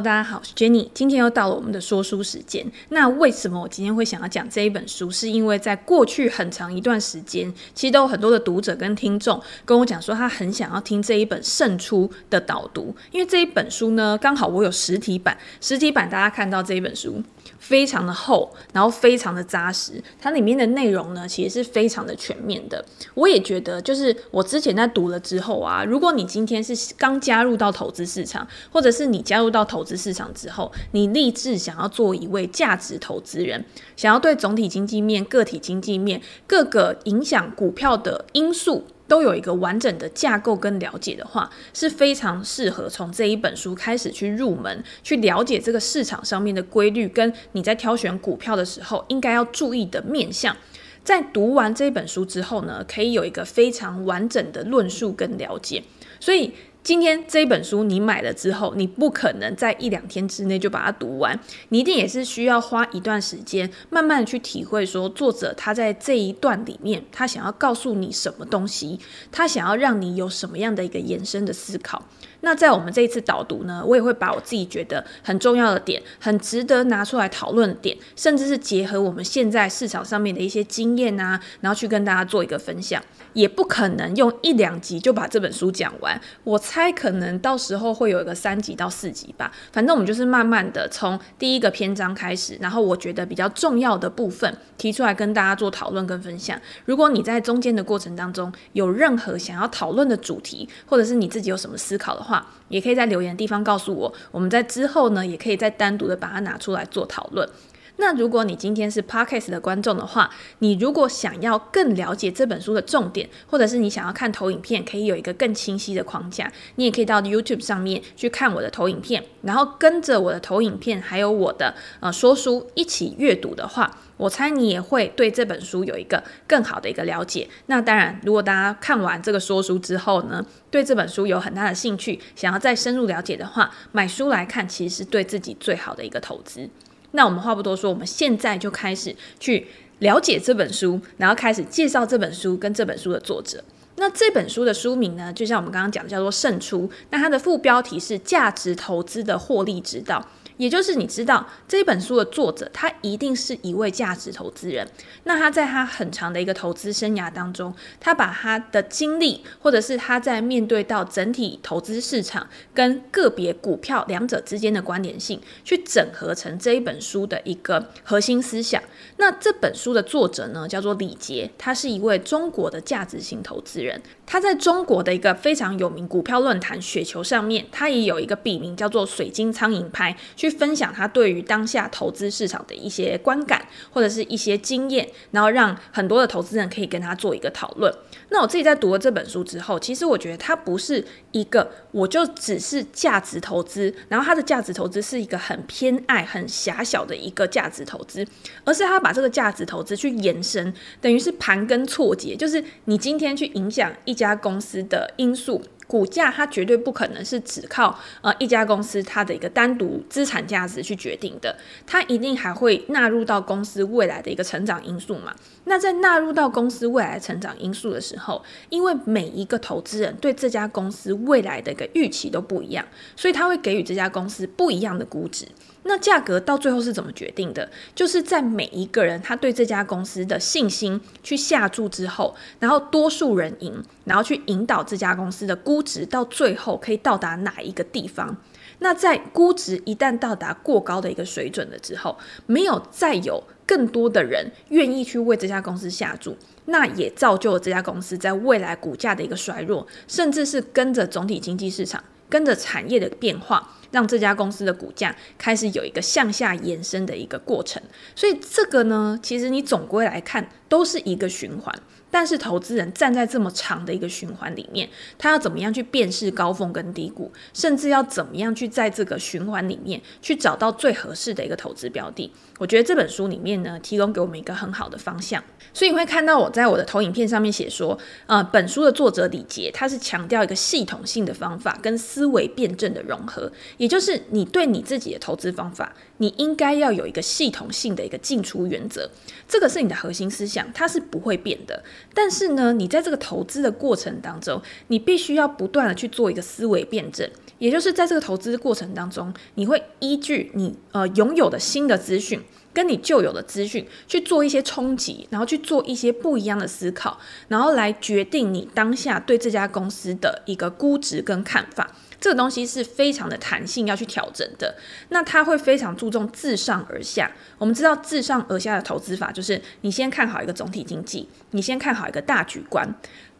大家好，是 Jenny。今天又到了我们的说书时间。那为什么我今天会想要讲这一本书？是因为在过去很长一段时间，其实都有很多的读者跟听众跟我讲说，他很想要听这一本《胜出》的导读。因为这一本书呢，刚好我有实体版，实体版大家看到这一本书。非常的厚，然后非常的扎实，它里面的内容呢，其实是非常的全面的。我也觉得，就是我之前在读了之后啊，如果你今天是刚加入到投资市场，或者是你加入到投资市场之后，你立志想要做一位价值投资人，想要对总体经济面、个体经济面各个影响股票的因素，都有一个完整的架构跟了解的话，是非常适合从这一本书开始去入门，去了解这个市场上面的规律，跟你在挑选股票的时候应该要注意的面向。在读完这本书之后呢，可以有一个非常完整的论述跟了解。所以。今天这一本书你买了之后，你不可能在一两天之内就把它读完，你一定也是需要花一段时间，慢慢的去体会说作者他在这一段里面，他想要告诉你什么东西，他想要让你有什么样的一个延伸的思考。那在我们这一次导读呢，我也会把我自己觉得很重要的点，很值得拿出来讨论的点，甚至是结合我们现在市场上面的一些经验啊，然后去跟大家做一个分享。也不可能用一两集就把这本书讲完，我猜可能到时候会有一个三集到四集吧。反正我们就是慢慢的从第一个篇章开始，然后我觉得比较重要的部分提出来跟大家做讨论跟分享。如果你在中间的过程当中有任何想要讨论的主题，或者是你自己有什么思考的话，也可以在留言地方告诉我。我们在之后呢，也可以再单独的把它拿出来做讨论。那如果你今天是 Podcast 的观众的话，你如果想要更了解这本书的重点，或者是你想要看投影片，可以有一个更清晰的框架，你也可以到 YouTube 上面去看我的投影片，然后跟着我的投影片，还有我的呃说书一起阅读的话，我猜你也会对这本书有一个更好的一个了解。那当然，如果大家看完这个说书之后呢，对这本书有很大的兴趣，想要再深入了解的话，买书来看其实是对自己最好的一个投资。那我们话不多说，我们现在就开始去了解这本书，然后开始介绍这本书跟这本书的作者。那这本书的书名呢，就像我们刚刚讲的，叫做《胜出》。那它的副标题是“价值投资的获利之道”。也就是你知道这本书的作者，他一定是一位价值投资人。那他在他很长的一个投资生涯当中，他把他的经历，或者是他在面对到整体投资市场跟个别股票两者之间的关联性，去整合成这一本书的一个核心思想。那这本书的作者呢，叫做李杰，他是一位中国的价值型投资人。他在中国的一个非常有名股票论坛雪球上面，他也有一个笔名叫做“水晶苍蝇拍”，去分享他对于当下投资市场的一些观感或者是一些经验，然后让很多的投资人可以跟他做一个讨论。那我自己在读了这本书之后，其实我觉得它不是一个我就只是价值投资，然后它的价值投资是一个很偏爱、很狭小的一个价值投资，而是它把这个价值投资去延伸，等于是盘根错节，就是你今天去影响一家公司的因素。股价它绝对不可能是只靠呃一家公司它的一个单独资产价值去决定的，它一定还会纳入到公司未来的一个成长因素嘛。那在纳入到公司未来成长因素的时候，因为每一个投资人对这家公司未来的一个预期都不一样，所以他会给予这家公司不一样的估值。那价格到最后是怎么决定的？就是在每一个人他对这家公司的信心去下注之后，然后多数人赢，然后去引导这家公司的估值到最后可以到达哪一个地方。那在估值一旦到达过高的一个水准了之后，没有再有更多的人愿意去为这家公司下注，那也造就了这家公司在未来股价的一个衰弱，甚至是跟着总体经济市场，跟着产业的变化。让这家公司的股价开始有一个向下延伸的一个过程，所以这个呢，其实你总归来看都是一个循环。但是投资人站在这么长的一个循环里面，他要怎么样去辨识高峰跟低谷，甚至要怎么样去在这个循环里面去找到最合适的一个投资标的？我觉得这本书里面呢，提供给我们一个很好的方向。所以你会看到我在我的投影片上面写说，呃，本书的作者李杰他是强调一个系统性的方法跟思维辩证的融合，也就是你对你自己的投资方法，你应该要有一个系统性的一个进出原则，这个是你的核心思想，它是不会变的。但是呢，你在这个投资的过程当中，你必须要不断的去做一个思维辩证，也就是在这个投资过程当中，你会依据你呃拥有的新的资讯，跟你旧有的资讯去做一些冲击，然后去做一些不一样的思考，然后来决定你当下对这家公司的一个估值跟看法。这个东西是非常的弹性，要去调整的。那他会非常注重自上而下。我们知道自上而下的投资法，就是你先看好一个总体经济，你先看好一个大局观。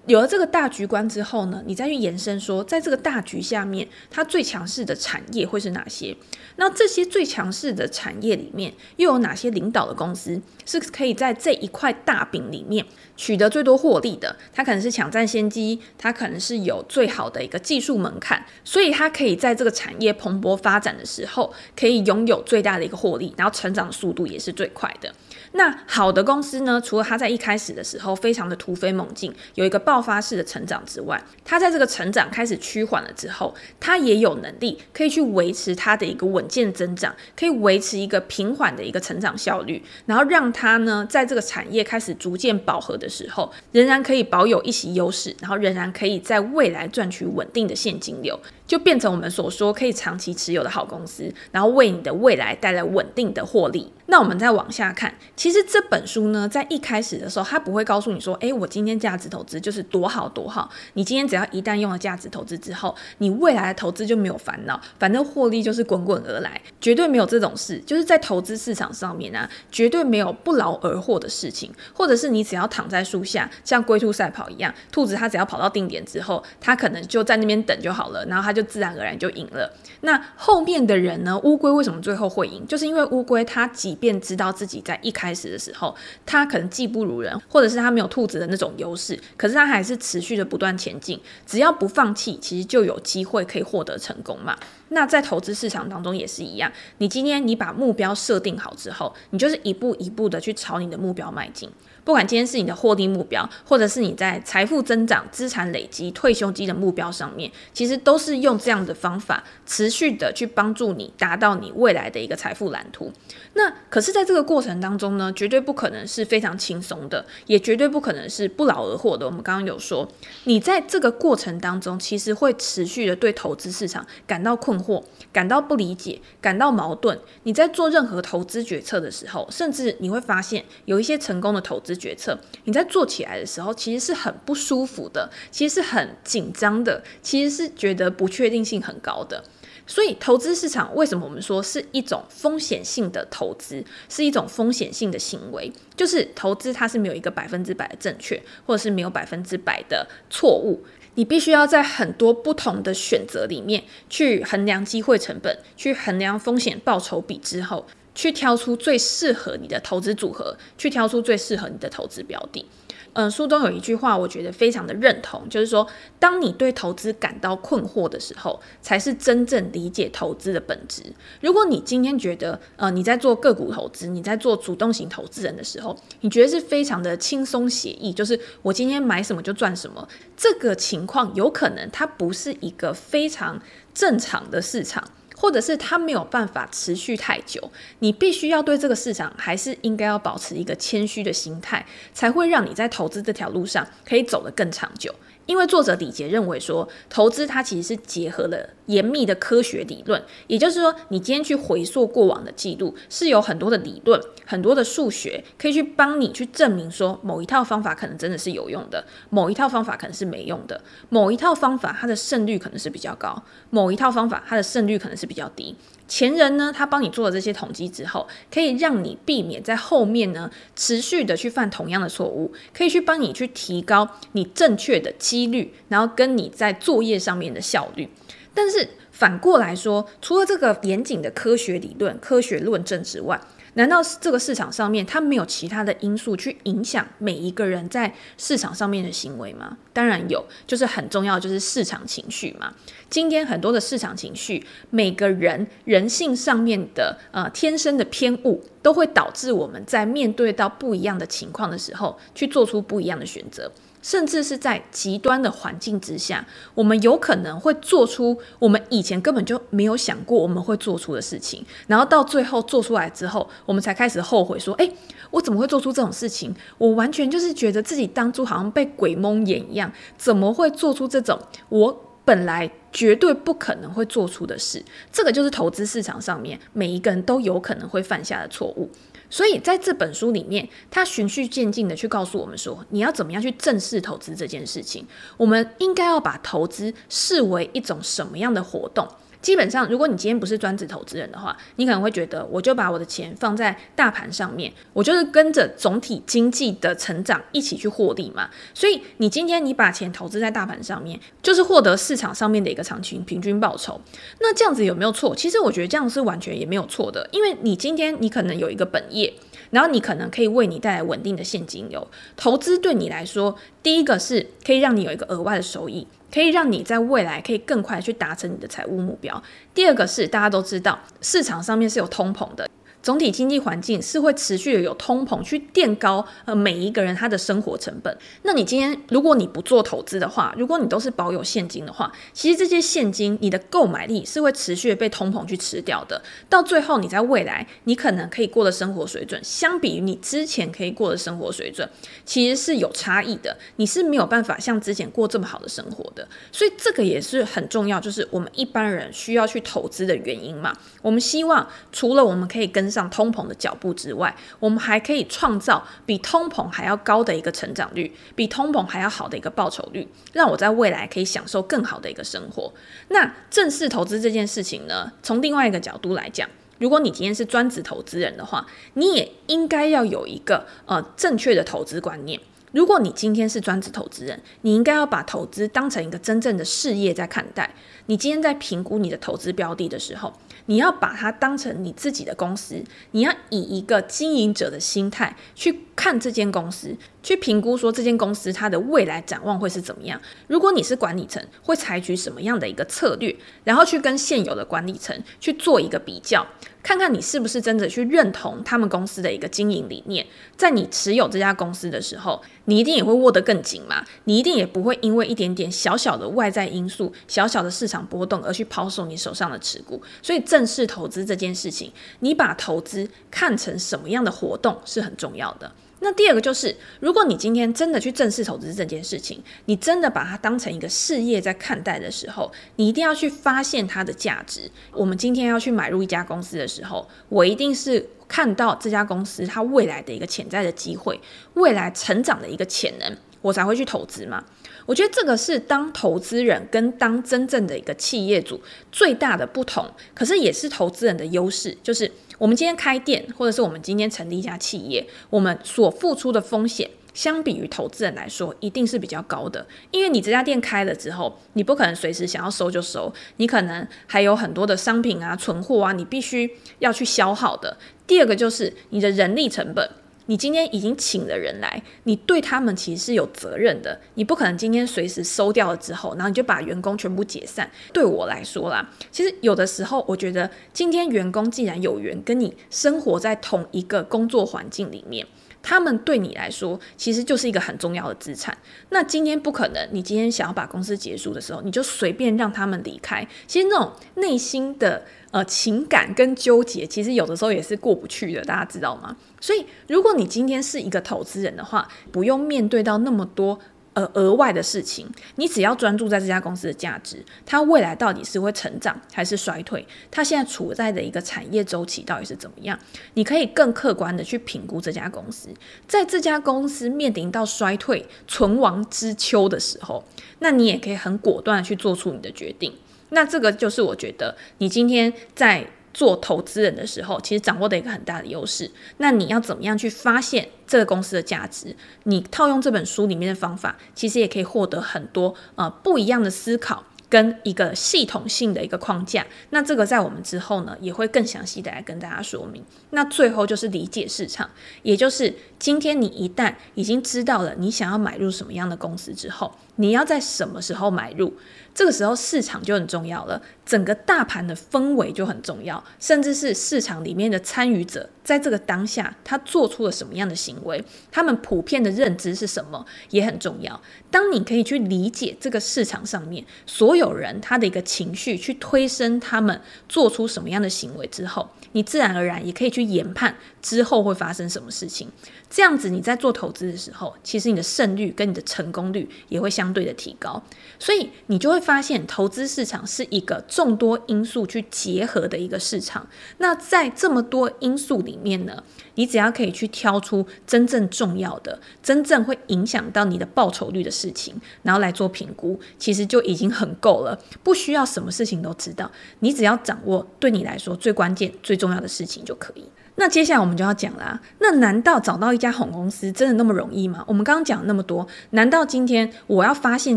有了这个大局观之后呢，你再去延伸说，在这个大局下面，它最强势的产业会是哪些？那这些最强势的产业里面，又有哪些领导的公司是可以在这一块大饼里面取得最多获利的？它可能是抢占先机，它可能是有最好的一个技术门槛，所以它可以在这个产业蓬勃发展的时候，可以拥有最大的一个获利，然后成长速度也是最快的。那好的公司呢，除了它在一开始的时候非常的突飞猛进，有一个爆发式的成长之外，它在这个成长开始趋缓了之后，它也有能力可以去维持它的一个稳健增长，可以维持一个平缓的一个成长效率，然后让它呢在这个产业开始逐渐饱和的时候，仍然可以保有一席优势，然后仍然可以在未来赚取稳定的现金流。就变成我们所说可以长期持有的好公司，然后为你的未来带来稳定的获利。那我们再往下看，其实这本书呢，在一开始的时候，它不会告诉你说，诶，我今天价值投资就是多好多好。你今天只要一旦用了价值投资之后，你未来的投资就没有烦恼，反正获利就是滚滚而来，绝对没有这种事。就是在投资市场上面啊，绝对没有不劳而获的事情，或者是你只要躺在树下，像龟兔赛跑一样，兔子它只要跑到定点之后，它可能就在那边等就好了，然后它就。就自然而然就赢了。那后面的人呢？乌龟为什么最后会赢？就是因为乌龟它即便知道自己在一开始的时候，它可能技不如人，或者是它没有兔子的那种优势，可是它还是持续的不断前进。只要不放弃，其实就有机会可以获得成功嘛。那在投资市场当中也是一样。你今天你把目标设定好之后，你就是一步一步的去朝你的目标迈进。不管今天是你的获利目标，或者是你在财富增长、资产累积、退休金的目标上面，其实都是用这样的方法，持续的去帮助你达到你未来的一个财富蓝图。那可是，在这个过程当中呢，绝对不可能是非常轻松的，也绝对不可能是不劳而获的。我们刚刚有说，你在这个过程当中，其实会持续的对投资市场感到困惑、感到不理解、感到矛盾。你在做任何投资决策的时候，甚至你会发现，有一些成功的投资决策，你在做起来的时候，其实是很不舒服的，其实是很紧张的，其实是觉得不确定性很高的。所以，投资市场为什么我们说是一种风险性的投资，是一种风险性的行为？就是投资它是没有一个百分之百的正确，或者是没有百分之百的错误。你必须要在很多不同的选择里面去衡量机会成本，去衡量风险报酬比之后。去挑出最适合你的投资组合，去挑出最适合你的投资标的。嗯，书中有一句话，我觉得非常的认同，就是说，当你对投资感到困惑的时候，才是真正理解投资的本质。如果你今天觉得，呃，你在做个股投资，你在做主动型投资人的时候，你觉得是非常的轻松写意，就是我今天买什么就赚什么，这个情况有可能它不是一个非常正常的市场。或者是它没有办法持续太久，你必须要对这个市场还是应该要保持一个谦虚的心态，才会让你在投资这条路上可以走得更长久。因为作者李杰认为说，投资它其实是结合了严密的科学理论，也就是说，你今天去回溯过往的记录，是有很多的理论、很多的数学可以去帮你去证明说，某一套方法可能真的是有用的，某一套方法可能是没用的，某一套方法它的胜率可能是比较高，某一套方法它的胜率可能是比较低。前人呢，他帮你做了这些统计之后，可以让你避免在后面呢持续的去犯同样的错误，可以去帮你去提高你正确的几率，然后跟你在作业上面的效率。但是反过来说，除了这个严谨的科学理论、科学论证之外，难道是这个市场上面它没有其他的因素去影响每一个人在市场上面的行为吗？当然有，就是很重要，就是市场情绪嘛。今天很多的市场情绪，每个人人性上面的呃天生的偏误，都会导致我们在面对到不一样的情况的时候，去做出不一样的选择。甚至是在极端的环境之下，我们有可能会做出我们以前根本就没有想过我们会做出的事情，然后到最后做出来之后，我们才开始后悔说：“诶，我怎么会做出这种事情？我完全就是觉得自己当初好像被鬼蒙眼一样，怎么会做出这种我本来绝对不可能会做出的事。这个就是投资市场上面每一个人都有可能会犯下的错误。所以在这本书里面，他循序渐进的去告诉我们说，你要怎么样去正视投资这件事情。我们应该要把投资视为一种什么样的活动？基本上，如果你今天不是专职投资人的话，你可能会觉得，我就把我的钱放在大盘上面，我就是跟着总体经济的成长一起去获利嘛。所以，你今天你把钱投资在大盘上面，就是获得市场上面的一个长期平均报酬。那这样子有没有错？其实我觉得这样是完全也没有错的，因为你今天你可能有一个本业，然后你可能可以为你带来稳定的现金流。投资对你来说，第一个是可以让你有一个额外的收益。可以让你在未来可以更快去达成你的财务目标。第二个是大家都知道，市场上面是有通膨的。总体经济环境是会持续的有通膨去垫高呃每一个人他的生活成本。那你今天如果你不做投资的话，如果你都是保有现金的话，其实这些现金你的购买力是会持续的被通膨去吃掉的。到最后你在未来你可能可以过的生活水准，相比于你之前可以过的生活水准，其实是有差异的。你是没有办法像之前过这么好的生活的。所以这个也是很重要，就是我们一般人需要去投资的原因嘛。我们希望除了我们可以跟上通膨的脚步之外，我们还可以创造比通膨还要高的一个成长率，比通膨还要好的一个报酬率，让我在未来可以享受更好的一个生活。那正式投资这件事情呢，从另外一个角度来讲，如果你今天是专职投资人的话，你也应该要有一个呃正确的投资观念。如果你今天是专职投资人，你应该要把投资当成一个真正的事业在看待。你今天在评估你的投资标的的时候，你要把它当成你自己的公司，你要以一个经营者的心态去看这间公司，去评估说这间公司它的未来展望会是怎么样。如果你是管理层，会采取什么样的一个策略，然后去跟现有的管理层去做一个比较。看看你是不是真的去认同他们公司的一个经营理念，在你持有这家公司的时候，你一定也会握得更紧嘛，你一定也不会因为一点点小小的外在因素、小小的市场波动而去抛售你手上的持股。所以，正式投资这件事情，你把投资看成什么样的活动是很重要的。那第二个就是，如果你今天真的去正式投资这件事情，你真的把它当成一个事业在看待的时候，你一定要去发现它的价值。我们今天要去买入一家公司的时候，我一定是看到这家公司它未来的一个潜在的机会，未来成长的一个潜能，我才会去投资嘛。我觉得这个是当投资人跟当真正的一个企业主最大的不同，可是也是投资人的优势，就是。我们今天开店，或者是我们今天成立一家企业，我们所付出的风险，相比于投资人来说，一定是比较高的。因为你这家店开了之后，你不可能随时想要收就收，你可能还有很多的商品啊、存货啊，你必须要去消耗的。第二个就是你的人力成本。你今天已经请了人来，你对他们其实是有责任的。你不可能今天随时收掉了之后，然后你就把员工全部解散。对我来说啦，其实有的时候我觉得，今天员工既然有缘跟你生活在同一个工作环境里面，他们对你来说其实就是一个很重要的资产。那今天不可能，你今天想要把公司结束的时候，你就随便让他们离开。其实那种内心的。呃，情感跟纠结，其实有的时候也是过不去的，大家知道吗？所以，如果你今天是一个投资人的话，不用面对到那么多呃额外的事情，你只要专注在这家公司的价值，它未来到底是会成长还是衰退，它现在处在的一个产业周期到底是怎么样，你可以更客观的去评估这家公司，在这家公司面临到衰退、存亡之秋的时候，那你也可以很果断的去做出你的决定。那这个就是我觉得你今天在做投资人的时候，其实掌握的一个很大的优势。那你要怎么样去发现这个公司的价值？你套用这本书里面的方法，其实也可以获得很多呃不一样的思考。跟一个系统性的一个框架，那这个在我们之后呢，也会更详细的来跟大家说明。那最后就是理解市场，也就是今天你一旦已经知道了你想要买入什么样的公司之后，你要在什么时候买入，这个时候市场就很重要了，整个大盘的氛围就很重要，甚至是市场里面的参与者在这个当下他做出了什么样的行为，他们普遍的认知是什么，也很重要。当你可以去理解这个市场上面所有人他的一个情绪，去推升他们做出什么样的行为之后，你自然而然也可以去研判之后会发生什么事情。这样子你在做投资的时候，其实你的胜率跟你的成功率也会相对的提高。所以你就会发现，投资市场是一个众多因素去结合的一个市场。那在这么多因素里面呢，你只要可以去挑出真正重要的、真正会影响到你的报酬率的事情，然后来做评估，其实就已经很够了。不需要什么事情都知道，你只要掌握对你来说最关键、最重要的事情就可以。那接下来我们就要讲啦。那难道找到一家好公司真的那么容易吗？我们刚刚讲了那么多，难道今天我要发现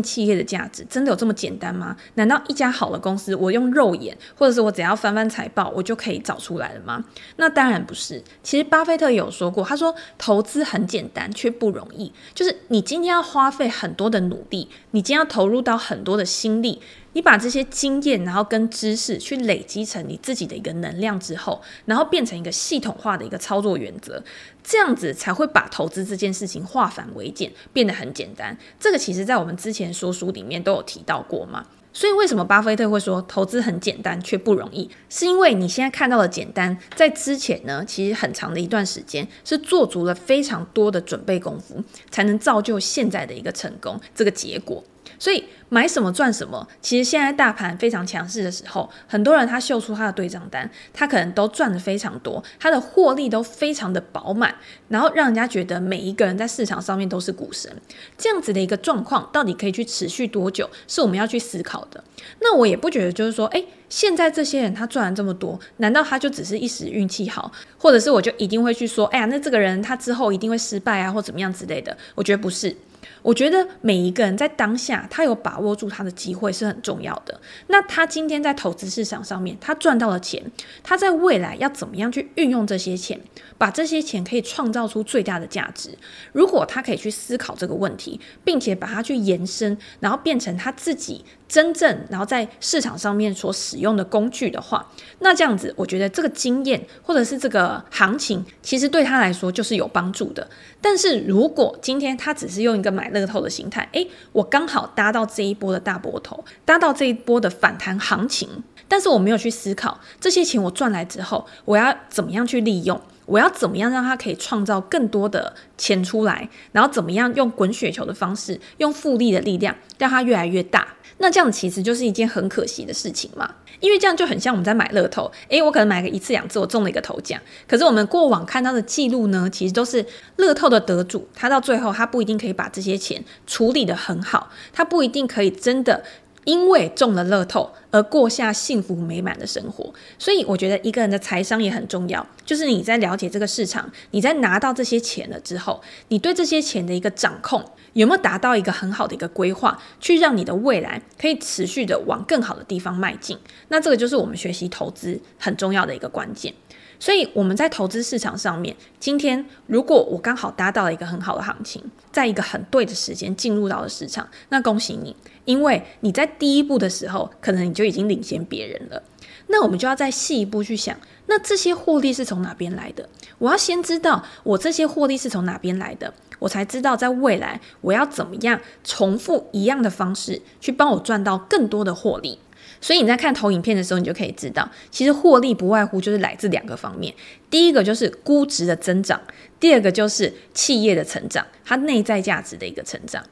企业的价值真的有这么简单吗？难道一家好的公司，我用肉眼，或者是我只要翻翻财报，我就可以找出来了吗？那当然不是。其实巴菲特有说过，他说投资很简单，却不容易。就是你今天要花费很多的努力，你今天要投入到很多的心力。你把这些经验，然后跟知识去累积成你自己的一个能量之后，然后变成一个系统化的一个操作原则，这样子才会把投资这件事情化繁为简，变得很简单。这个其实在我们之前说书里面都有提到过嘛。所以为什么巴菲特会说投资很简单却不容易？是因为你现在看到的简单，在之前呢，其实很长的一段时间是做足了非常多的准备功夫，才能造就现在的一个成功这个结果。所以买什么赚什么，其实现在大盘非常强势的时候，很多人他秀出他的对账单，他可能都赚得非常多，他的获利都非常的饱满，然后让人家觉得每一个人在市场上面都是股神。这样子的一个状况，到底可以去持续多久，是我们要去思考的。那我也不觉得就是说，诶，现在这些人他赚了这么多，难道他就只是一时运气好，或者是我就一定会去说，哎呀，那这个人他之后一定会失败啊，或怎么样之类的？我觉得不是。我觉得每一个人在当下，他有把握住他的机会是很重要的。那他今天在投资市场上面，他赚到了钱，他在未来要怎么样去运用这些钱，把这些钱可以创造出最大的价值？如果他可以去思考这个问题，并且把它去延伸，然后变成他自己。真正然后在市场上面所使用的工具的话，那这样子，我觉得这个经验或者是这个行情，其实对他来说就是有帮助的。但是如果今天他只是用一个买乐透的心态，诶，我刚好搭到这一波的大波头，搭到这一波的反弹行情，但是我没有去思考这些钱我赚来之后，我要怎么样去利用。我要怎么样让它可以创造更多的钱出来，然后怎么样用滚雪球的方式，用复利的力量让它越来越大？那这样其实就是一件很可惜的事情嘛，因为这样就很像我们在买乐透，诶，我可能买个一次两次，我中了一个头奖，可是我们过往看到的记录呢，其实都是乐透的得主，他到最后他不一定可以把这些钱处理得很好，他不一定可以真的。因为中了乐透而过下幸福美满的生活，所以我觉得一个人的财商也很重要。就是你在了解这个市场，你在拿到这些钱了之后，你对这些钱的一个掌控有没有达到一个很好的一个规划，去让你的未来可以持续的往更好的地方迈进。那这个就是我们学习投资很重要的一个关键。所以我们在投资市场上面，今天如果我刚好搭到了一个很好的行情，在一个很对的时间进入到了市场，那恭喜你，因为你在第一步的时候，可能你就已经领先别人了。那我们就要再细一步去想，那这些获利是从哪边来的？我要先知道我这些获利是从哪边来的，我才知道在未来我要怎么样重复一样的方式去帮我赚到更多的获利。所以你在看投影片的时候，你就可以知道，其实获利不外乎就是来自两个方面。第一个就是估值的增长，第二个就是企业的成长，它内在价值的一个成长。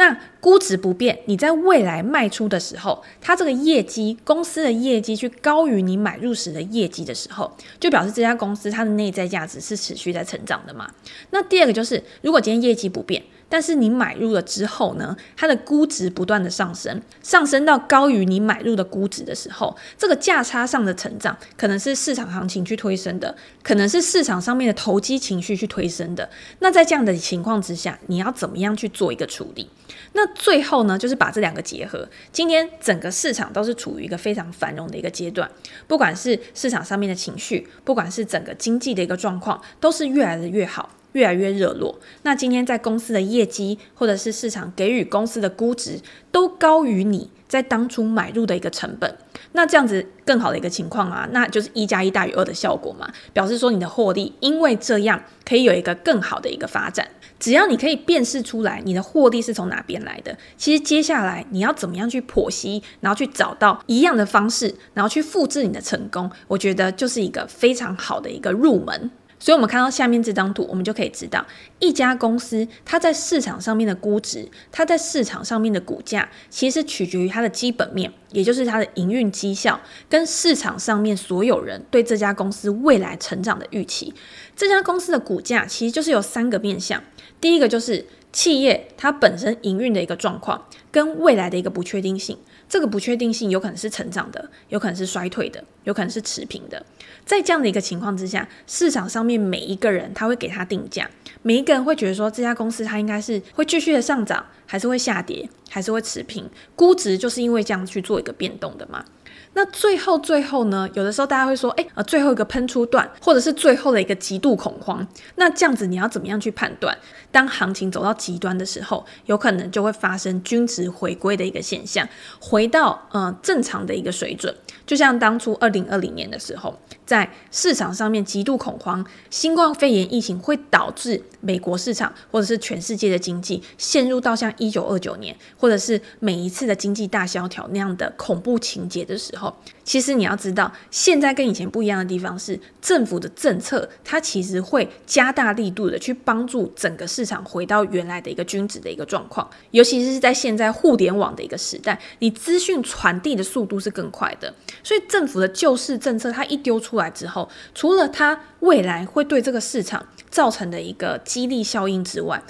那估值不变，你在未来卖出的时候，它这个业绩，公司的业绩去高于你买入时的业绩的时候，就表示这家公司它的内在价值是持续在成长的嘛。那第二个就是，如果今天业绩不变，但是你买入了之后呢，它的估值不断的上升，上升到高于你买入的估值的时候，这个价差上的成长，可能是市场行情去推升的，可能是市场上面的投机情绪去推升的。那在这样的情况之下，你要怎么样去做一个处理？那最后呢，就是把这两个结合。今天整个市场都是处于一个非常繁荣的一个阶段，不管是市场上面的情绪，不管是整个经济的一个状况，都是越来的越好。越来越热络。那今天在公司的业绩，或者是市场给予公司的估值，都高于你在当初买入的一个成本。那这样子更好的一个情况啊，那就是一加一大于二的效果嘛，表示说你的获利因为这样可以有一个更好的一个发展。只要你可以辨识出来你的获利是从哪边来的，其实接下来你要怎么样去剖析，然后去找到一样的方式，然后去复制你的成功，我觉得就是一个非常好的一个入门。所以，我们看到下面这张图，我们就可以知道，一家公司它在市场上面的估值，它在市场上面的股价，其实取决于它的基本面，也就是它的营运绩效，跟市场上面所有人对这家公司未来成长的预期。这家公司的股价其实就是有三个面向，第一个就是企业它本身营运的一个状况，跟未来的一个不确定性。这个不确定性有可能是成长的，有可能是衰退的，有可能是持平的。在这样的一个情况之下，市场上面每一个人他会给他定价，每一个人会觉得说，这家公司它应该是会继续的上涨，还是会下跌，还是会持平？估值就是因为这样去做一个变动的嘛。那最后最后呢，有的时候大家会说，诶，呃，最后一个喷出段，或者是最后的一个极度恐慌，那这样子你要怎么样去判断？当行情走到极端的时候，有可能就会发生均值回归的一个现象，回到呃正常的一个水准。就像当初二零二零年的时候，在市场上面极度恐慌，新冠肺炎疫情会导致美国市场或者是全世界的经济陷入到像一九二九年，或者是每一次的经济大萧条那样的恐怖情节的时候。其实你要知道，现在跟以前不一样的地方是，政府的政策它其实会加大力度的去帮助整个市场回到原来的一个均值的一个状况。尤其是在现在互联网的一个时代，你资讯传递的速度是更快的，所以政府的救市政策它一丢出来之后，除了它未来会对这个市场造成的一个激励效应之外，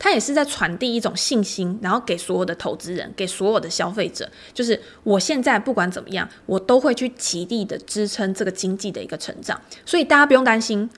它也是在传递一种信心，然后给所有的投资人，给所有的消费者，就是我现在不管怎么样，我都会去极力的支撑这个经济的一个成长，所以大家不用担心。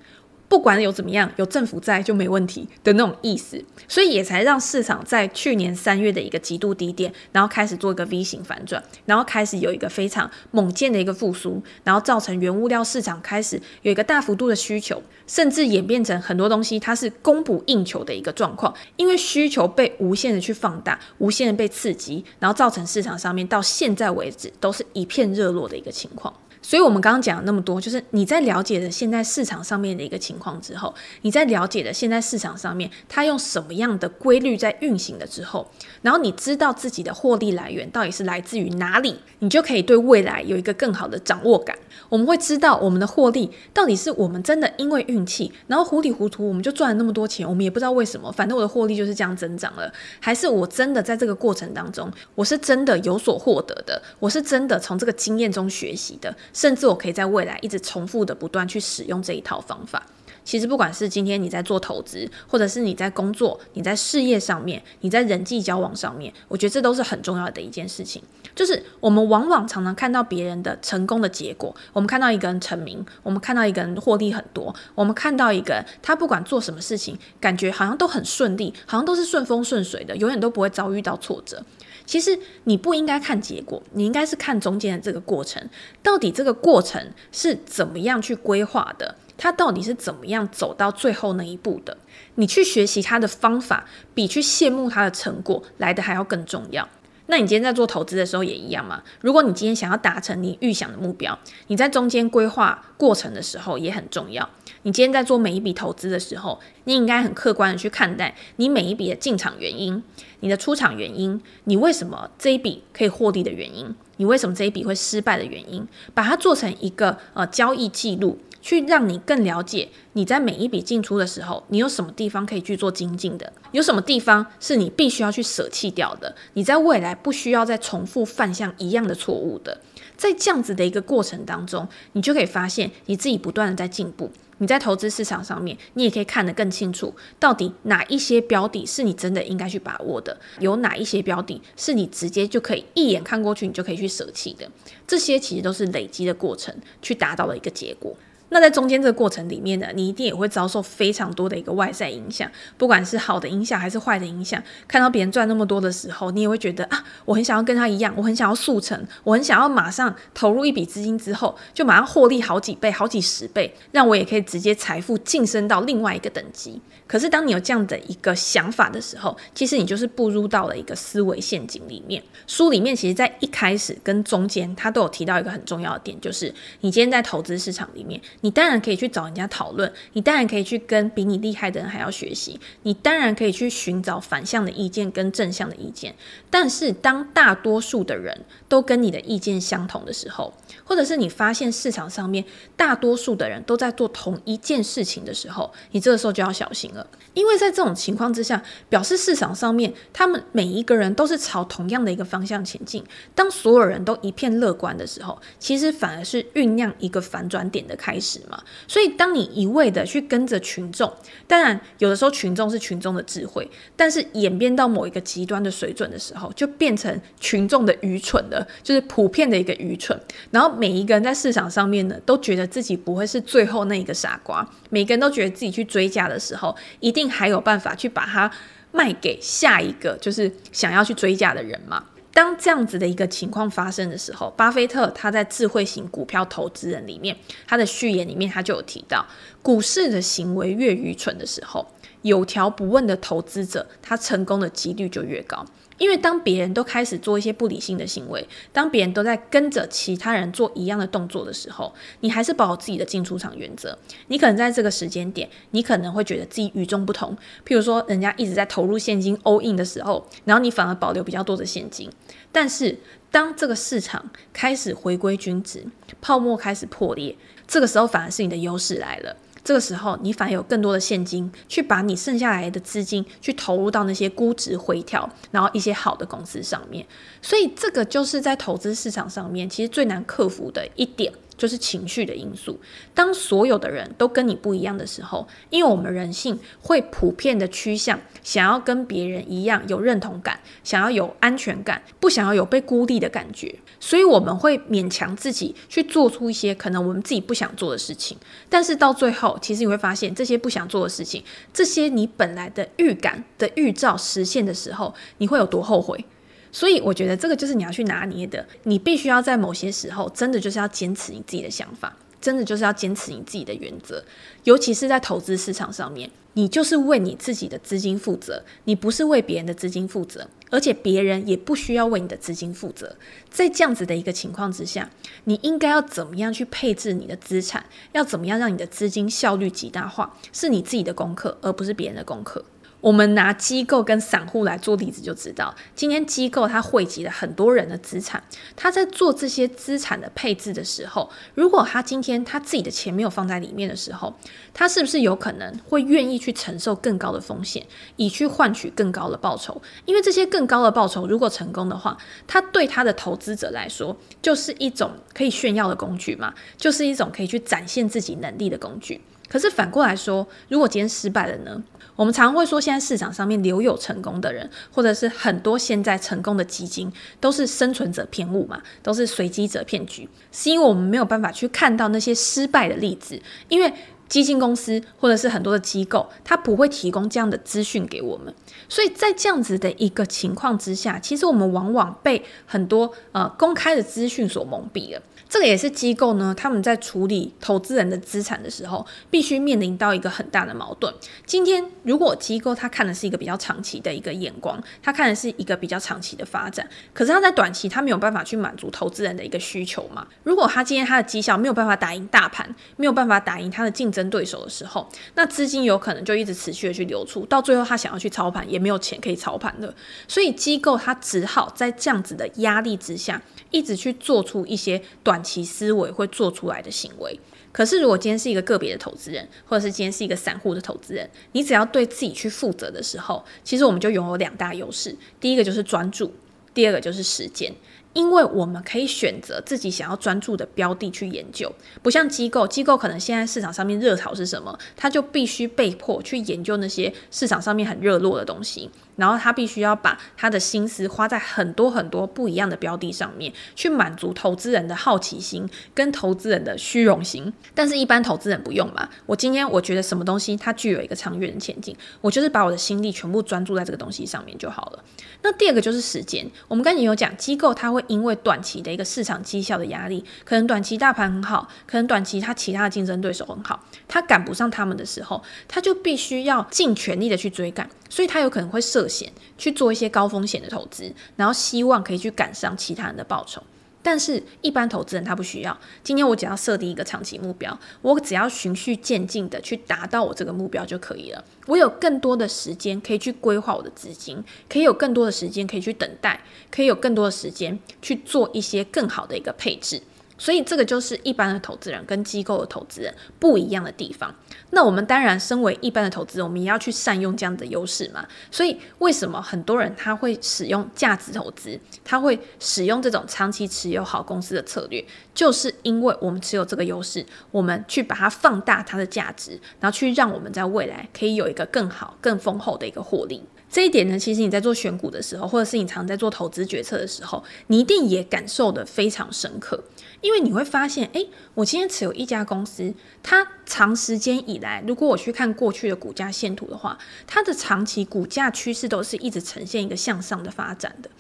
不管有怎么样，有政府在就没问题的那种意思，所以也才让市场在去年三月的一个极度低点，然后开始做一个 V 型反转，然后开始有一个非常猛健的一个复苏，然后造成原物料市场开始有一个大幅度的需求，甚至演变成很多东西它是供不应求的一个状况，因为需求被无限的去放大，无限的被刺激，然后造成市场上面到现在为止都是一片热络的一个情况。所以，我们刚刚讲了那么多，就是你在了解了现在市场上面的一个情况之后，你在了解了现在市场上面它用什么样的规律在运行了之后，然后你知道自己的获利来源到底是来自于哪里，你就可以对未来有一个更好的掌握感。我们会知道我们的获利到底是我们真的因为运气，然后糊里糊涂我们就赚了那么多钱，我们也不知道为什么，反正我的获利就是这样增长了，还是我真的在这个过程当中，我是真的有所获得的，我是真的从这个经验中学习的。甚至我可以在未来一直重复的不断去使用这一套方法。其实不管是今天你在做投资，或者是你在工作、你在事业上面、你在人际交往上面，我觉得这都是很重要的一件事情。就是我们往往常常看到别人的成功的结果，我们看到一个人成名，我们看到一个人获利很多，我们看到一个人他不管做什么事情，感觉好像都很顺利，好像都是顺风顺水的，永远都不会遭遇到挫折。其实你不应该看结果，你应该是看中间的这个过程，到底这个过程是怎么样去规划的？它到底是怎么样走到最后那一步的？你去学习他的方法，比去羡慕他的成果来的还要更重要。那你今天在做投资的时候也一样嘛？如果你今天想要达成你预想的目标，你在中间规划过程的时候也很重要。你今天在做每一笔投资的时候，你应该很客观的去看待你每一笔的进场原因、你的出场原因、你为什么这一笔可以获利的原因、你为什么这一笔会失败的原因，把它做成一个呃交易记录。去让你更了解你在每一笔进出的时候，你有什么地方可以去做精进的，有什么地方是你必须要去舍弃掉的，你在未来不需要再重复犯下一样的错误的。在这样子的一个过程当中，你就可以发现你自己不断的在进步。你在投资市场上面，你也可以看得更清楚，到底哪一些标的是你真的应该去把握的，有哪一些标的是你直接就可以一眼看过去，你就可以去舍弃的。这些其实都是累积的过程去达到的一个结果。那在中间这个过程里面呢，你一定也会遭受非常多的一个外在影响，不管是好的影响还是坏的影响。看到别人赚那么多的时候，你也会觉得啊，我很想要跟他一样，我很想要速成，我很想要马上投入一笔资金之后就马上获利好几倍、好几十倍，让我也可以直接财富晋升到另外一个等级。可是当你有这样的一个想法的时候，其实你就是步入到了一个思维陷阱里面。书里面其实，在一开始跟中间，他都有提到一个很重要的点，就是你今天在投资市场里面，你当然可以去找人家讨论，你当然可以去跟比你厉害的人还要学习，你当然可以去寻找反向的意见跟正向的意见。但是，当大多数的人都跟你的意见相同的时候，或者是你发现市场上面大多数的人都在做同一件事情的时候，你这个时候就要小心了，因为在这种情况之下，表示市场上面他们每一个人都是朝同样的一个方向前进。当所有人都一片乐观的时候，其实反而是酝酿一个反转点的开始嘛。所以，当你一味的去跟着群众，当然有的时候群众是群众的智慧，但是演变到某一个极端的水准的时候，就变成群众的愚蠢了，就是普遍的一个愚蠢。然后每一个人在市场上面呢，都觉得自己不会是最后那一个傻瓜，每个人都觉得自己去追价的时候，一定还有办法去把它卖给下一个就是想要去追价的人嘛。当这样子的一个情况发生的时候，巴菲特他在智慧型股票投资人里面，他的序言里面他就有提到，股市的行为越愚蠢的时候，有条不紊的投资者，他成功的几率就越高。因为当别人都开始做一些不理性的行为，当别人都在跟着其他人做一样的动作的时候，你还是保有自己的进出场原则。你可能在这个时间点，你可能会觉得自己与众不同。譬如说，人家一直在投入现金 all in 的时候，然后你反而保留比较多的现金。但是，当这个市场开始回归均值，泡沫开始破裂，这个时候反而是你的优势来了。这个时候，你反而有更多的现金，去把你剩下来的资金去投入到那些估值回调，然后一些好的公司上面。所以，这个就是在投资市场上面，其实最难克服的一点。就是情绪的因素。当所有的人都跟你不一样的时候，因为我们人性会普遍的趋向想要跟别人一样有认同感，想要有安全感，不想要有被孤立的感觉，所以我们会勉强自己去做出一些可能我们自己不想做的事情。但是到最后，其实你会发现，这些不想做的事情，这些你本来的预感的预兆实现的时候，你会有多后悔？所以我觉得这个就是你要去拿捏的，你必须要在某些时候真的就是要坚持你自己的想法，真的就是要坚持你自己的原则，尤其是在投资市场上面，你就是为你自己的资金负责，你不是为别人的资金负责，而且别人也不需要为你的资金负责。在这样子的一个情况之下，你应该要怎么样去配置你的资产，要怎么样让你的资金效率极大化，是你自己的功课，而不是别人的功课。我们拿机构跟散户来做例子，就知道今天机构它汇集了很多人的资产，他在做这些资产的配置的时候，如果他今天他自己的钱没有放在里面的时候，他是不是有可能会愿意去承受更高的风险，以去换取更高的报酬？因为这些更高的报酬如果成功的话，他对他的投资者来说就是一种可以炫耀的工具嘛，就是一种可以去展现自己能力的工具。可是反过来说，如果今天失败了呢？我们常会说，现在市场上面留有成功的人，或者是很多现在成功的基金，都是生存者偏误嘛，都是随机者骗局，是因为我们没有办法去看到那些失败的例子，因为基金公司或者是很多的机构，它不会提供这样的资讯给我们，所以在这样子的一个情况之下，其实我们往往被很多呃公开的资讯所蒙蔽了。这个也是机构呢，他们在处理投资人的资产的时候，必须面临到一个很大的矛盾。今天如果机构他看的是一个比较长期的一个眼光，他看的是一个比较长期的发展，可是他在短期他没有办法去满足投资人的一个需求嘛。如果他今天他的绩效没有办法打赢大盘，没有办法打赢他的竞争对手的时候，那资金有可能就一直持续的去流出，到最后他想要去操盘也没有钱可以操盘了。所以机构他只好在这样子的压力之下，一直去做出一些短。其思维会做出来的行为，可是如果今天是一个个别的投资人，或者是今天是一个散户的投资人，你只要对自己去负责的时候，其实我们就拥有两大优势。第一个就是专注，第二个就是时间。因为我们可以选择自己想要专注的标的去研究，不像机构，机构可能现在市场上面热潮是什么，他就必须被迫去研究那些市场上面很热络的东西，然后他必须要把他的心思花在很多很多不一样的标的上面，去满足投资人的好奇心跟投资人的虚荣心。但是，一般投资人不用嘛？我今天我觉得什么东西它具有一个长远的前景，我就是把我的心力全部专注在这个东西上面就好了。那第二个就是时间，我们刚才有讲，机构它会。因为短期的一个市场绩效的压力，可能短期大盘很好，可能短期它其他的竞争对手很好，它赶不上他们的时候，它就必须要尽全力的去追赶，所以它有可能会设涉险去做一些高风险的投资，然后希望可以去赶上其他人的报酬。但是，一般投资人他不需要。今天我只要设定一个长期目标，我只要循序渐进的去达到我这个目标就可以了。我有更多的时间可以去规划我的资金，可以有更多的时间可以去等待，可以有更多的时间去做一些更好的一个配置。所以这个就是一般的投资人跟机构的投资人不一样的地方。那我们当然身为一般的投资人，我们也要去善用这样的优势嘛。所以为什么很多人他会使用价值投资，他会使用这种长期持有好公司的策略，就是因为我们持有这个优势，我们去把它放大它的价值，然后去让我们在未来可以有一个更好、更丰厚的一个获利。这一点呢，其实你在做选股的时候，或者是你常在做投资决策的时候，你一定也感受得非常深刻。因为你会发现，诶，我今天持有一家公司，它长时间以来，如果我去看过去的股价线图的话，它的长期股价趋势都是一直呈现一个向上的发展的。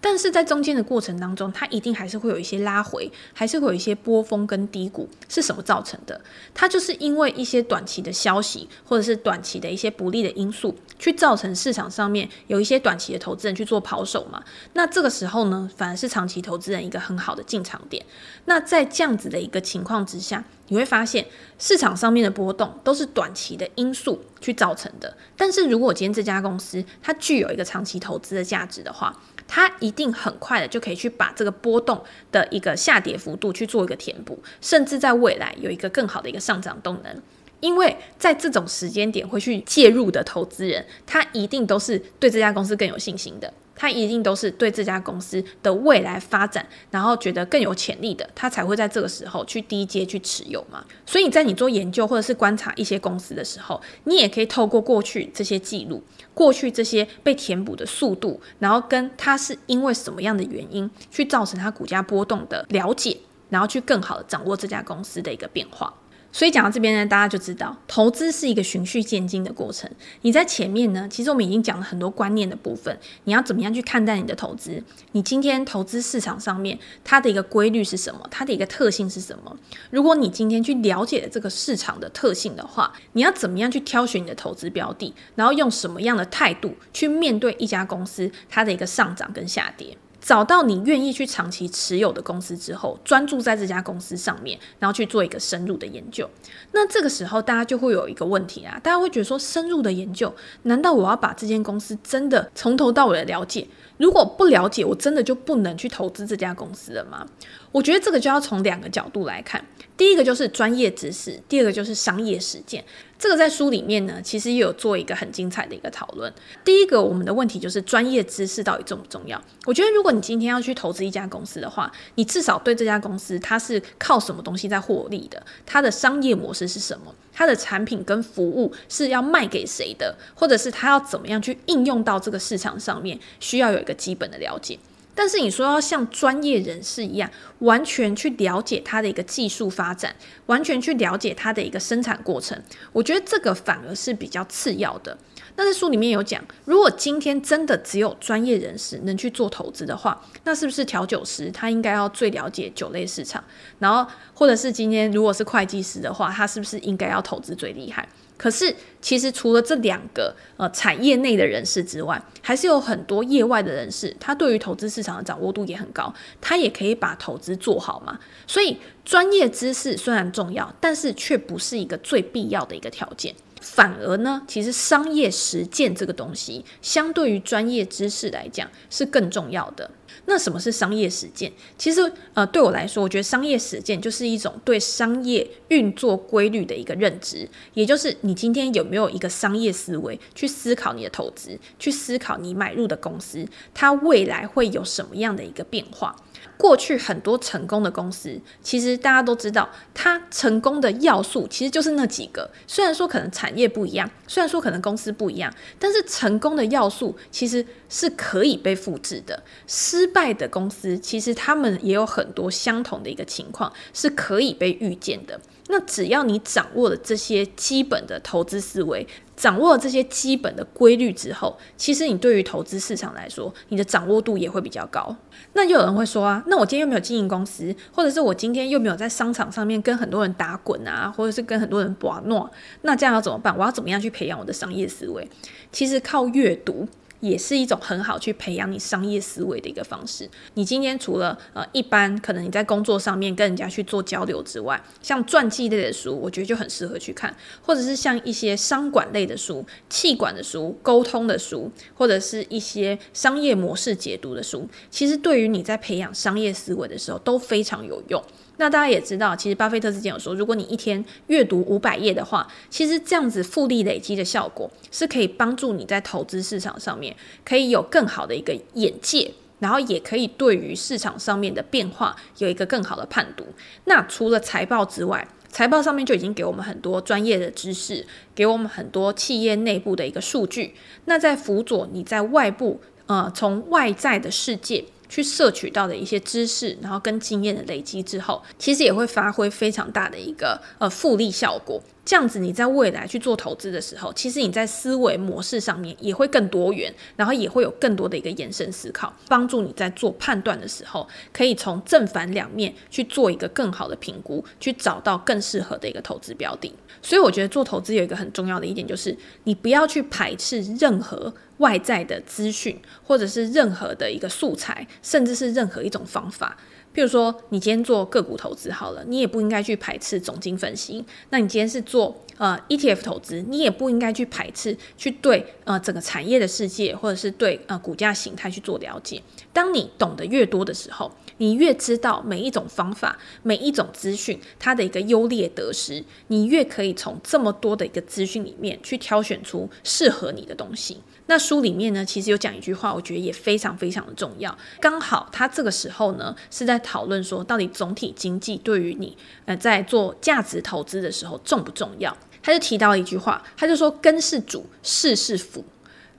但是在中间的过程当中，它一定还是会有一些拉回，还是会有一些波峰跟低谷，是什么造成的？它就是因为一些短期的消息，或者是短期的一些不利的因素，去造成市场上面有一些短期的投资人去做抛售嘛。那这个时候呢，反而是长期投资人一个很好的进场点。那在这样子的一个情况之下，你会发现市场上面的波动都是短期的因素去造成的。但是如果今天这家公司它具有一个长期投资的价值的话，它一定很快的就可以去把这个波动的一个下跌幅度去做一个填补，甚至在未来有一个更好的一个上涨动能。因为在这种时间点会去介入的投资人，他一定都是对这家公司更有信心的。他一定都是对这家公司的未来发展，然后觉得更有潜力的，他才会在这个时候去低阶去持有嘛。所以在你做研究或者是观察一些公司的时候，你也可以透过过去这些记录，过去这些被填补的速度，然后跟它是因为什么样的原因去造成它股价波动的了解，然后去更好的掌握这家公司的一个变化。所以讲到这边呢，大家就知道投资是一个循序渐进的过程。你在前面呢，其实我们已经讲了很多观念的部分。你要怎么样去看待你的投资？你今天投资市场上面它的一个规律是什么？它的一个特性是什么？如果你今天去了解了这个市场的特性的话，你要怎么样去挑选你的投资标的？然后用什么样的态度去面对一家公司它的一个上涨跟下跌？找到你愿意去长期持有的公司之后，专注在这家公司上面，然后去做一个深入的研究。那这个时候，大家就会有一个问题啊，大家会觉得说，深入的研究，难道我要把这间公司真的从头到尾的了解？如果不了解，我真的就不能去投资这家公司了吗？我觉得这个就要从两个角度来看。第一个就是专业知识，第二个就是商业实践。这个在书里面呢，其实也有做一个很精彩的一个讨论。第一个，我们的问题就是专业知识到底重不重要？我觉得，如果你今天要去投资一家公司的话，你至少对这家公司它是靠什么东西在获利的，它的商业模式是什么，它的产品跟服务是要卖给谁的，或者是它要怎么样去应用到这个市场上面，需要有一个基本的了解。但是你说要像专业人士一样，完全去了解它的一个技术发展，完全去了解它的一个生产过程，我觉得这个反而是比较次要的。那在书里面有讲，如果今天真的只有专业人士能去做投资的话，那是不是调酒师他应该要最了解酒类市场？然后或者是今天如果是会计师的话，他是不是应该要投资最厉害？可是，其实除了这两个呃产业内的人士之外，还是有很多业外的人士，他对于投资市场的掌握度也很高，他也可以把投资做好嘛。所以，专业知识虽然重要，但是却不是一个最必要的一个条件。反而呢，其实商业实践这个东西，相对于专业知识来讲是更重要的。那什么是商业实践？其实，呃，对我来说，我觉得商业实践就是一种对商业运作规律的一个认知，也就是你今天有没有一个商业思维去思考你的投资，去思考你买入的公司，它未来会有什么样的一个变化。过去很多成功的公司，其实大家都知道，它成功的要素其实就是那几个。虽然说可能产业不一样，虽然说可能公司不一样，但是成功的要素其实是可以被复制的。失败的公司其实他们也有很多相同的一个情况，是可以被预见的。那只要你掌握了这些基本的投资思维，掌握了这些基本的规律之后，其实你对于投资市场来说，你的掌握度也会比较高。那又有人会说啊，那我今天又没有经营公司，或者是我今天又没有在商场上面跟很多人打滚啊，或者是跟很多人玩闹，那这样要怎么办？我要怎么样去培养我的商业思维？其实靠阅读。也是一种很好去培养你商业思维的一个方式。你今天除了呃一般可能你在工作上面跟人家去做交流之外，像传记类的书，我觉得就很适合去看，或者是像一些商管类的书、企管的书、沟通的书，或者是一些商业模式解读的书，其实对于你在培养商业思维的时候都非常有用。那大家也知道，其实巴菲特之前有说，如果你一天阅读五百页的话，其实这样子复利累积的效果是可以帮助你在投资市场上面可以有更好的一个眼界，然后也可以对于市场上面的变化有一个更好的判读。那除了财报之外，财报上面就已经给我们很多专业的知识，给我们很多企业内部的一个数据。那在辅佐你在外部，呃，从外在的世界。去摄取到的一些知识，然后跟经验的累积之后，其实也会发挥非常大的一个呃复利效果。这样子你在未来去做投资的时候，其实你在思维模式上面也会更多元，然后也会有更多的一个延伸思考，帮助你在做判断的时候，可以从正反两面去做一个更好的评估，去找到更适合的一个投资标的。所以我觉得做投资有一个很重要的一点，就是你不要去排斥任何外在的资讯，或者是任何的一个素材，甚至是任何一种方法。譬如说，你今天做个股投资好了，你也不应该去排斥总经分析。那你今天是做呃 ETF 投资，你也不应该去排斥去对呃整个产业的世界，或者是对呃股价形态去做了解。当你懂得越多的时候，你越知道每一种方法、每一种资讯它的一个优劣得失，你越可以从这么多的一个资讯里面去挑选出适合你的东西。那书里面呢，其实有讲一句话，我觉得也非常非常的重要。刚好他这个时候呢，是在讨论说，到底总体经济对于你呃在做价值投资的时候重不重要？他就提到了一句话，他就说：“根是主，势是辅；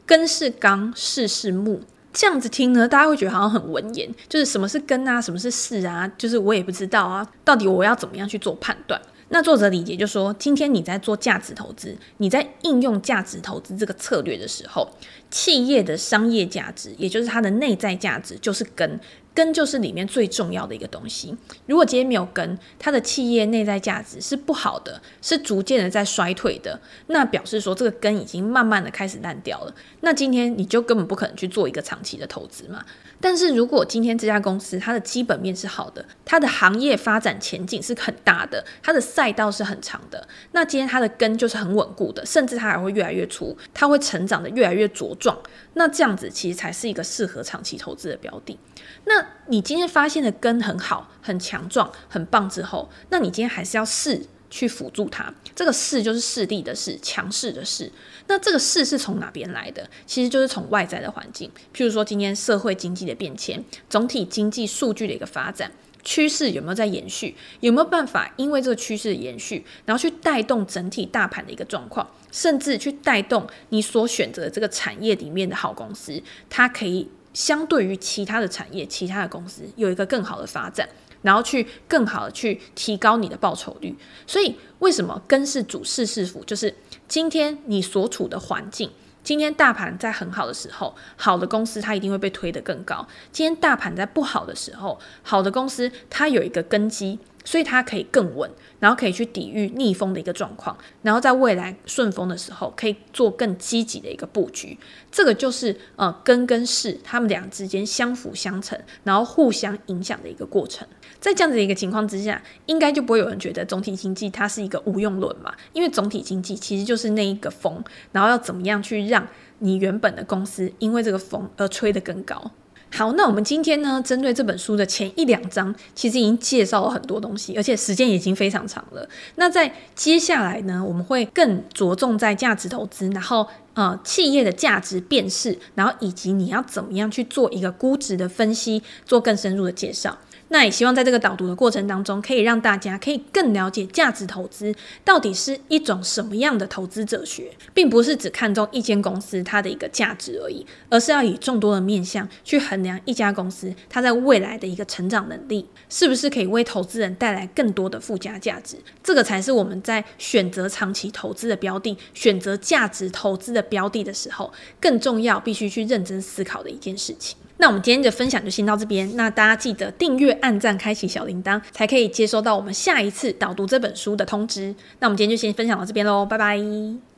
根是纲，势是木。”这样子听呢，大家会觉得好像很文言，就是什么是根啊，什么是势啊，就是我也不知道啊，到底我要怎么样去做判断？那作者理解就说，今天你在做价值投资，你在应用价值投资这个策略的时候，企业的商业价值，也就是它的内在价值，就是根。根就是里面最重要的一个东西。如果今天没有根，它的企业内在价值是不好的，是逐渐的在衰退的，那表示说这个根已经慢慢的开始烂掉了。那今天你就根本不可能去做一个长期的投资嘛。但是如果今天这家公司它的基本面是好的，它的行业发展前景是很大的，它的赛道是很长的，那今天它的根就是很稳固的，甚至它还会越来越粗，它会成长的越来越茁壮。那这样子其实才是一个适合长期投资的标的。那你今天发现的根很好、很强壮、很棒之后，那你今天还是要势去辅助它。这个势就是势力的势，强势的势。那这个势是从哪边来的？其实就是从外在的环境，譬如说今天社会经济的变迁、总体经济数据的一个发展趋势有没有在延续？有没有办法因为这个趋势的延续，然后去带动整体大盘的一个状况，甚至去带动你所选择的这个产业里面的好公司，它可以。相对于其他的产业、其他的公司有一个更好的发展，然后去更好的去提高你的报酬率。所以，为什么根是主，势是辅？就是今天你所处的环境，今天大盘在很好的时候，好的公司它一定会被推得更高；今天大盘在不好的时候，好的公司它有一个根基。所以它可以更稳，然后可以去抵御逆风的一个状况，然后在未来顺风的时候，可以做更积极的一个布局。这个就是呃根跟势他们俩之间相辅相成，然后互相影响的一个过程。在这样子的一个情况之下，应该就不会有人觉得总体经济它是一个无用论嘛？因为总体经济其实就是那一个风，然后要怎么样去让你原本的公司因为这个风而吹得更高。好，那我们今天呢，针对这本书的前一两章，其实已经介绍了很多东西，而且时间已经非常长了。那在接下来呢，我们会更着重在价值投资，然后呃，企业的价值辨识，然后以及你要怎么样去做一个估值的分析，做更深入的介绍。那也希望在这个导读的过程当中，可以让大家可以更了解价值投资到底是一种什么样的投资哲学，并不是只看重一间公司它的一个价值而已，而是要以众多的面向去衡量一家公司它在未来的一个成长能力，是不是可以为投资人带来更多的附加价值。这个才是我们在选择长期投资的标的、选择价值投资的标的的时候，更重要、必须去认真思考的一件事情。那我们今天的分享就先到这边。那大家记得订阅、按赞、开启小铃铛，才可以接收到我们下一次导读这本书的通知。那我们今天就先分享到这边喽，拜拜。